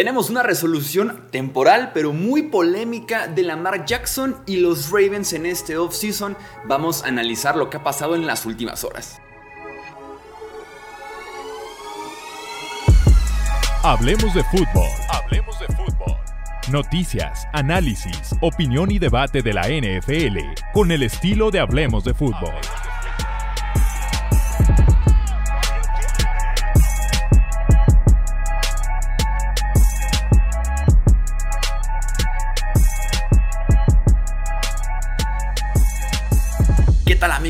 Tenemos una resolución temporal pero muy polémica de Lamar Jackson y los Ravens en este offseason. Vamos a analizar lo que ha pasado en las últimas horas. Hablemos de fútbol. Hablemos de fútbol. Noticias, análisis, opinión y debate de la NFL con el estilo de Hablemos de fútbol.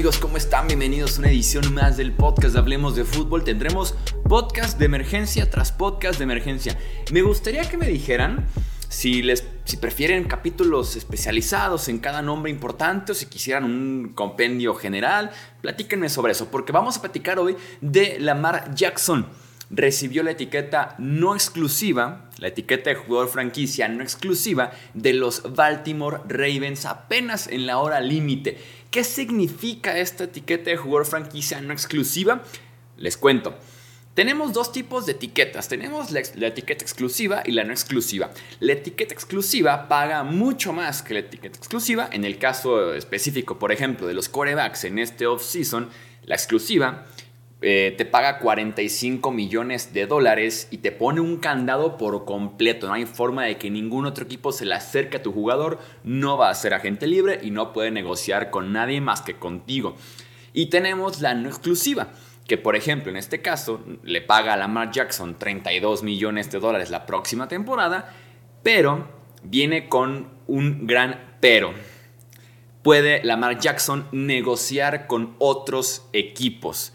Amigos? ¿Cómo están? Bienvenidos a una edición más del podcast de Hablemos de Fútbol. Tendremos podcast de emergencia tras podcast de emergencia. Me gustaría que me dijeran si, les, si prefieren capítulos especializados en cada nombre importante o si quisieran un compendio general. Platíquenme sobre eso, porque vamos a platicar hoy de Lamar Jackson recibió la etiqueta no exclusiva, la etiqueta de jugador franquicia no exclusiva de los Baltimore Ravens apenas en la hora límite. ¿Qué significa esta etiqueta de jugador franquicia no exclusiva? Les cuento. Tenemos dos tipos de etiquetas. Tenemos la, etiqueta exclusiva y la no exclusiva. La etiqueta exclusiva paga mucho más que la etiqueta exclusiva. En el caso específico, por ejemplo, de los corebacks en este off-season, la exclusiva eh, te paga 45 millones de dólares y te pone un candado por completo. No hay forma de que ningún otro equipo se le acerque a tu jugador. No va a ser agente libre y no puede negociar con nadie más que contigo. Y tenemos la no exclusiva, que por ejemplo en este caso le paga a Lamar Jackson 32 millones de dólares la próxima temporada, pero viene con un gran pero. Puede Lamar Jackson negociar con otros equipos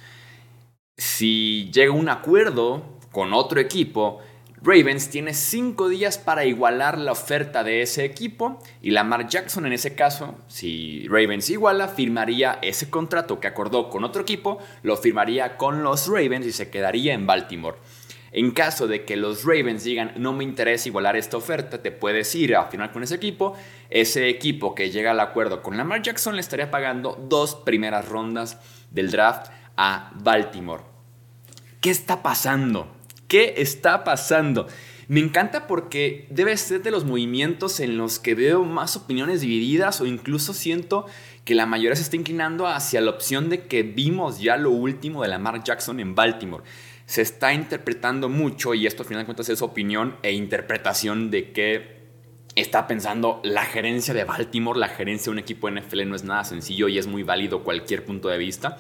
si llega un acuerdo con otro equipo, Ravens tiene cinco días para igualar la oferta de ese equipo y Lamar Jackson en ese caso, si Ravens iguala, firmaría ese contrato que acordó con otro equipo, lo firmaría con los Ravens y se quedaría en Baltimore. En caso de que los Ravens digan no me interesa igualar esta oferta, te puedes ir a firmar con ese equipo. Ese equipo que llega al acuerdo con Lamar Jackson le estaría pagando dos primeras rondas del draft a Baltimore. ¿Qué está pasando? ¿Qué está pasando? Me encanta porque debe ser de los movimientos en los que veo más opiniones divididas o incluso siento que la mayoría se está inclinando hacia la opción de que vimos ya lo último de Lamar Jackson en Baltimore. Se está interpretando mucho y esto al final de cuentas es opinión e interpretación de qué está pensando la gerencia de Baltimore. La gerencia de un equipo NFL no es nada sencillo y es muy válido cualquier punto de vista.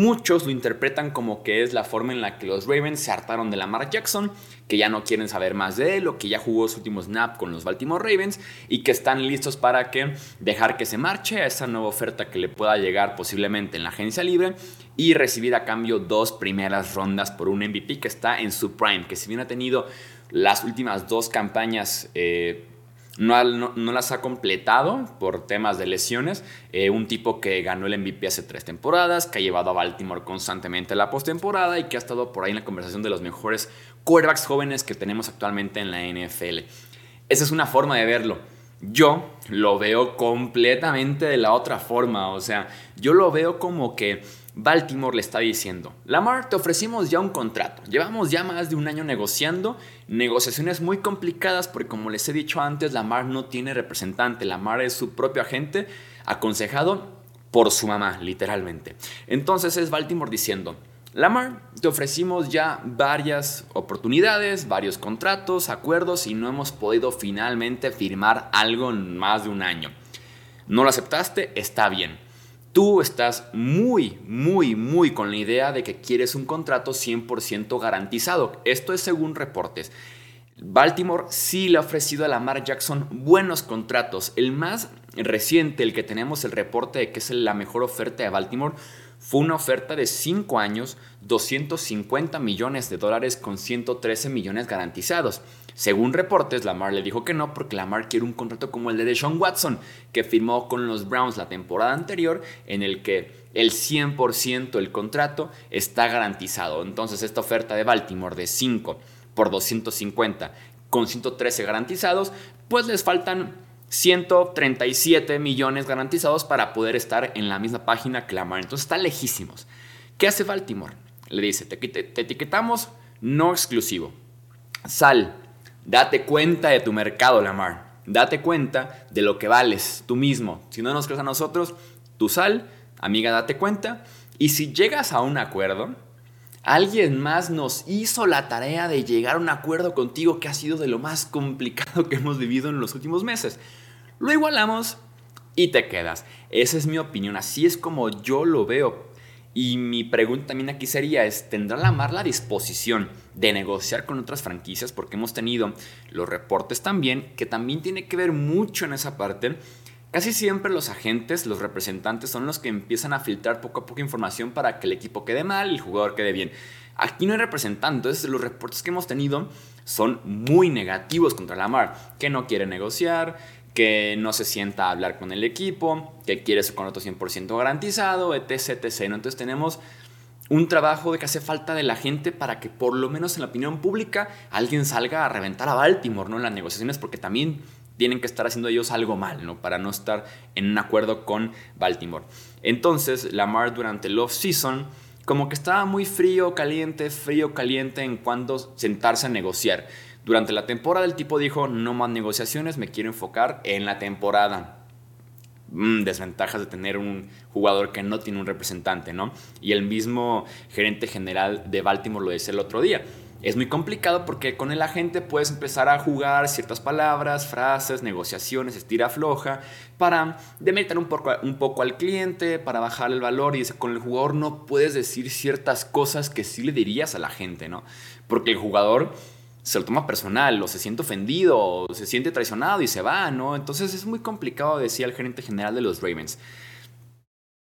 Muchos lo interpretan como que es la forma en la que los Ravens se hartaron de Lamar Jackson, que ya no quieren saber más de él o que ya jugó su último snap con los Baltimore Ravens y que están listos para que dejar que se marche a esa nueva oferta que le pueda llegar posiblemente en la agencia libre y recibir a cambio dos primeras rondas por un MVP que está en su prime, que si bien ha tenido las últimas dos campañas eh, no, las ha completado por temas de lesiones. Eh, un tipo que ganó el MVP hace tres temporadas, que ha llevado a Baltimore constantemente a la postemporada y que ha estado por ahí en la conversación de los mejores quarterbacks jóvenes que tenemos actualmente en la NFL. Esa es una forma de verlo. Yo lo veo completamente de la otra forma. O sea, yo lo veo como que Baltimore le está diciendo, Lamar, te ofrecimos ya un contrato, llevamos ya más de un año negociando, negociaciones muy complicadas porque como les he dicho antes, Lamar no tiene representante, Lamar es su propio agente aconsejado por su mamá, literalmente. Entonces es Baltimore diciendo, Lamar, te ofrecimos ya varias oportunidades, varios contratos, acuerdos y no hemos podido finalmente firmar algo en más de un año. ¿No lo aceptaste? Está bien Tú estás muy, muy, muy con la idea de que quieres un contrato 100% garantizado. Esto es según reportes. Baltimore sí le ha ofrecido a Lamar Jackson buenos contratos. El más reciente, el que tenemos el reporte de que es la mejor oferta de Baltimore, fue una oferta de 5 años, 250 millones de dólares con 113 millones garantizados. Según reportes, Lamar le dijo que no porque Lamar quiere un contrato como el de Deshaun Watson, que firmó con los Browns la temporada anterior, en el que el 100% del contrato está garantizado. Entonces esta oferta de Baltimore de 5 por 250 con 113 garantizados, pues les faltan 137 millones garantizados para poder estar en la misma página que Lamar. Entonces está lejísimos. ¿Qué hace Baltimore? Le dice, te, etiquetamos no exclusivo. Sal, Date cuenta de tu mercado, Lamar. Date cuenta de lo que vales tú mismo. Si no nos crees a nosotros, tú sal, amiga, date cuenta. Y si llegas a un acuerdo, alguien más nos hizo la tarea de llegar a un acuerdo contigo que ha sido de lo más complicado que hemos vivido en los últimos meses. Lo igualamos y te quedas. Esa es mi opinión, así es como yo lo veo. Y mi pregunta también aquí sería, es, ¿tendrá la Mar la disposición de negociar con otras franquicias? Porque hemos tenido los reportes también, que también tiene que ver mucho en esa parte. Casi siempre los agentes, los representantes son los que empiezan a filtrar poco a poco información para que el equipo quede mal y el jugador quede bien. Aquí no hay representantes, los reportes que hemos tenido son muy negativos contra la Mar, que no quiere negociar, que no se sienta a hablar con el equipo, que quiere su contrato 100% garantizado, etc, etc. Entonces tenemos un trabajo de que hace falta de la gente para que por lo menos en la opinión pública alguien salga a reventar a Baltimore ¿no? en las negociaciones porque también tienen que estar haciendo ellos algo mal, ¿no? Para no estar en un acuerdo con Baltimore. Entonces, Lamar durante el off-season como que estaba muy frío, caliente, frío, caliente en cuando sentarse a negociar. Durante la temporada el tipo dijo, no más negociaciones, me quiero enfocar en la temporada. Mm, desventajas de tener un jugador que no tiene un representante, ¿no? Y el mismo gerente general de Baltimore lo decía el otro día. Es muy complicado porque con el agente puedes empezar a jugar ciertas palabras, frases, negociaciones, estira floja, para demeritar un poco, un poco al cliente, para bajar el valor. Y con el jugador no puedes decir ciertas cosas que sí le dirías a la gente, ¿no? Porque el jugador se lo toma personal, o se siente ofendido, o se siente traicionado y se va, ¿no? Entonces es muy complicado, decía el gerente general de los Ravens.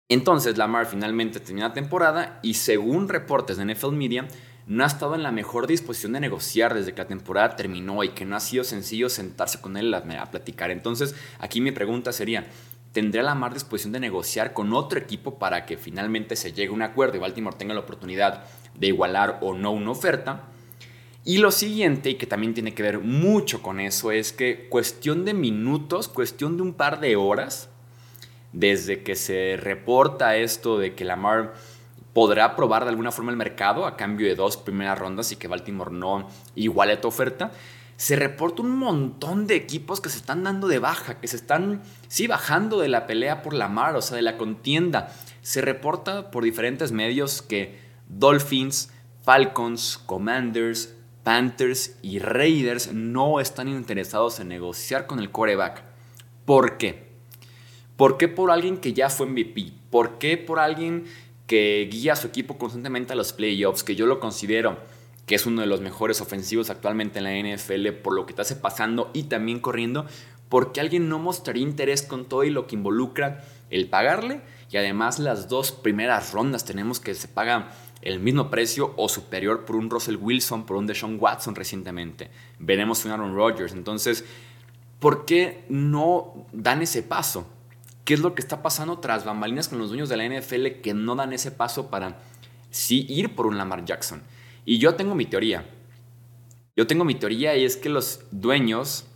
Entonces Lamar finalmente termina la temporada y según reportes de NFL Media, no ha estado en la mejor disposición de negociar desde que la temporada terminó y que no ha sido sencillo sentarse con él a, platicar. Entonces aquí mi pregunta sería, ¿tendría Lamar disposición de negociar con otro equipo para que finalmente se llegue a un acuerdo y Baltimore tenga la oportunidad de igualar o no una oferta? Y lo siguiente, y que también tiene que ver mucho con eso, es que cuestión de minutos, cuestión de un par de horas, desde que se reporta esto de que Lamar podrá probar de alguna forma el mercado a cambio de dos primeras rondas y que Baltimore no iguale tu oferta, se reporta un montón de equipos que se están dando de baja, que se están, sí, bajando de la pelea por Lamar, o sea, de la contienda. Se reporta por diferentes medios que Dolphins, Falcons, Commanders, Panthers y Raiders no están interesados en negociar con el coreback. ¿Por qué? ¿Por qué por alguien que ya fue MVP? ¿Por qué por alguien que guía a su equipo constantemente a los playoffs? Que yo lo considero que es uno de los mejores ofensivos actualmente en la NFL por lo que está hace pasando y también corriendo. Porque alguien no mostraría interés con todo y lo que involucra el pagarle? Y además las dos primeras rondas tenemos que se pagan el mismo precio o superior por un Russell Wilson, por un Deshaun Watson recientemente. Veremos un Aaron Rodgers. Entonces, ¿por qué no dan ese paso? ¿Qué es lo que está pasando tras bambalinas con los dueños de la NFL que no dan ese paso para sí ir por un Lamar Jackson? Y yo tengo mi teoría. Yo tengo mi teoría y es que los dueños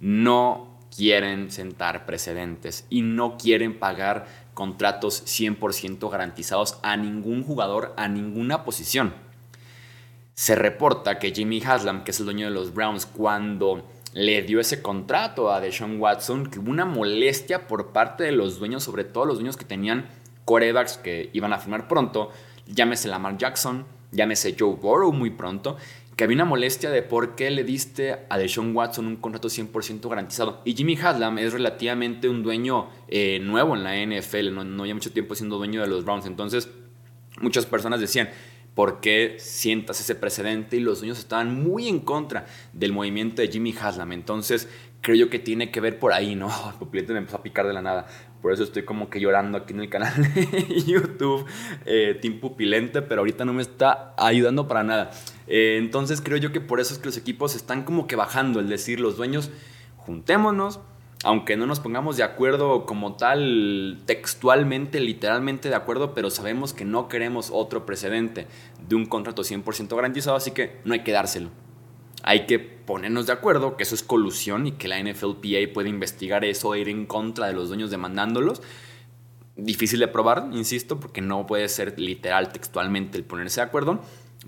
no quieren sentar precedentes y no quieren pagar contratos 100% garantizados a ningún jugador, a ninguna posición. Se reporta que Jimmy Haslam, que es el dueño de los Browns, cuando le dio ese contrato a Deshaun Watson, que hubo una molestia por parte de los dueños, sobre todo los dueños que tenían corebacks que iban a firmar pronto, llámese Lamar Jackson, llámese Joe Burrow muy pronto, que había una molestia de por qué le diste a Deshaun Watson un contrato 100% garantizado. Y Jimmy Haslam es relativamente un dueño eh, nuevo en la NFL, no, no mucho tiempo siendo dueño de los Browns. Entonces, muchas personas decían, ¿por qué sientas ese precedente? Y los dueños estaban muy en contra del movimiento de Jimmy Haslam. Entonces, creo yo que tiene que ver por ahí, ¿no? El pupilete me empezó a picar de la nada. Por eso estoy como que llorando aquí en el canal de YouTube, eh, Team Pupilente, pero ahorita no me está ayudando para nada. Eh, entonces creo yo que por eso es que los equipos están como que bajando, el decir, los dueños, juntémonos, aunque no nos pongamos de acuerdo como tal, textualmente, literalmente de acuerdo, pero sabemos que no queremos otro precedente de un contrato 100% garantizado, así que no hay que dárselo. Hay que ponernos de acuerdo que eso es colusión y que la NFLPA puede investigar eso e ir en contra de los dueños demandándolos. Difícil de probar, insisto, porque no puede ser literal, textualmente el ponerse de acuerdo,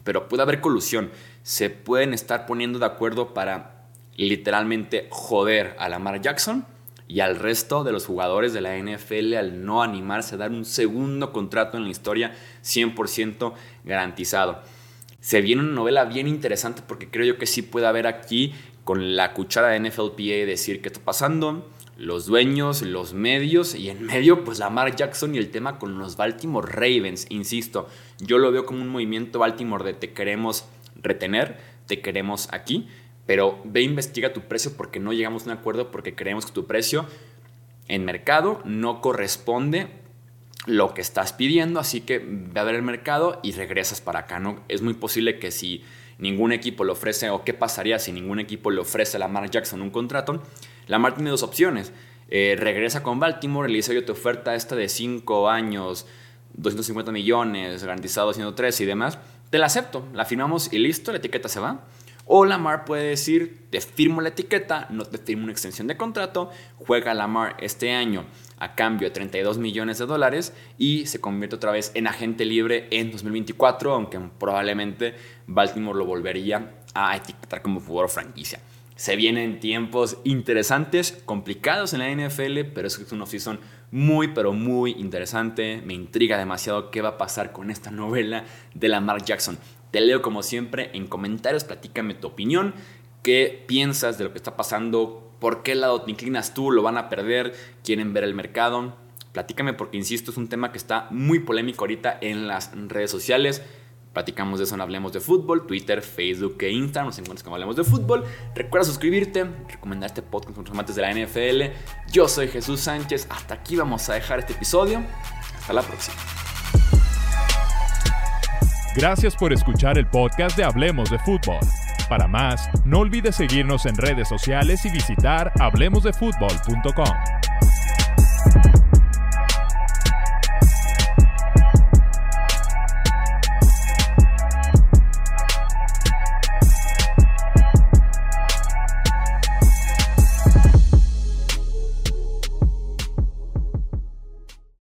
pero puede haber colusión. Se pueden estar poniendo de acuerdo para literalmente joder a Lamar Jackson y al resto de los jugadores de la NFL al no animarse a dar un segundo contrato en la historia 100% garantizado. Se viene una novela bien interesante porque creo yo que sí puede haber aquí con la cuchara de NFLPA decir qué está pasando, los dueños, los medios y en medio pues Lamar Jackson y el tema con los Baltimore Ravens, insisto, yo lo veo como un movimiento Baltimore de te queremos retener, te queremos aquí, pero ve investiga tu precio porque no llegamos a un acuerdo porque creemos que tu precio en mercado no corresponde lo que estás pidiendo, así que ve a ver el mercado y regresas para acá, ¿no? Es muy posible que si ningún equipo le ofrece, o qué pasaría si ningún equipo le ofrece a Lamar Jackson un contrato, Lamar tiene dos opciones. Eh, regresa con Baltimore, le dice, yo te oferta esta de 5 años, 250 millones, garantizado 103 y demás, te la acepto, la firmamos y listo, la etiqueta se va. O Lamar puede decir, te firmo la etiqueta, no te firmo una extensión de contrato, juega Lamar este año a cambio de 32 millones de dólares y se convierte otra vez en agente libre en 2024, aunque probablemente Baltimore lo volvería a etiquetar como jugador franquicia. Se vienen tiempos interesantes, complicados en la NFL, pero es una off-season muy, pero muy interesante. Me intriga demasiado qué va a pasar con esta novela de Lamar Jackson. Te leo como siempre en comentarios, platícame tu opinión, qué piensas de lo que está pasando, por qué lado te inclinas tú, lo van a perder, quieren ver el mercado. Platícame porque, insisto, es un tema que está muy polémico ahorita en las redes sociales. Platicamos de eso en Hablemos de Fútbol, Twitter, Facebook e Instagram. Nos encuentras como Hablemos de Fútbol. Recuerda suscribirte, recomendar este podcast con los amantes de la NFL. Yo soy Jesús Sánchez. Hasta aquí vamos a dejar este episodio. Hasta la próxima. Gracias por escuchar el podcast de Hablemos de Fútbol. Para más, no olvides seguirnos en redes sociales y visitar hablemosdefutbol.com.